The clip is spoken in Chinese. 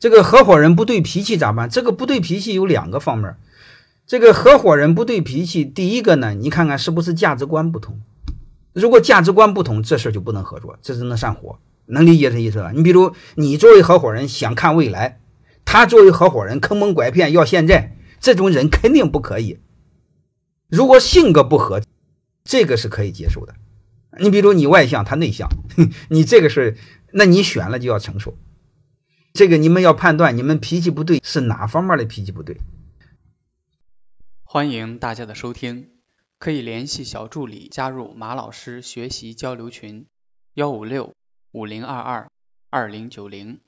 这个合伙人不对脾气咋办？这个不对脾气有两个方面。这个合伙人不对脾气，第一个呢，你看看是不是价值观不同？如果价值观不同，这事儿就不能合作，这是能上火。能理解这意思吧？你比如你作为合伙人想看未来，他作为合伙人坑蒙拐骗要现在，这种人肯定不可以。如果性格不合，这个是可以接受的。你比如你外向，他内向，你这个是，那你选了就要承受。这个你们要判断，你们脾气不对是哪方面的脾气不对。欢迎大家的收听，可以联系小助理加入马老师学习交流群，幺五六五零二二二零九零。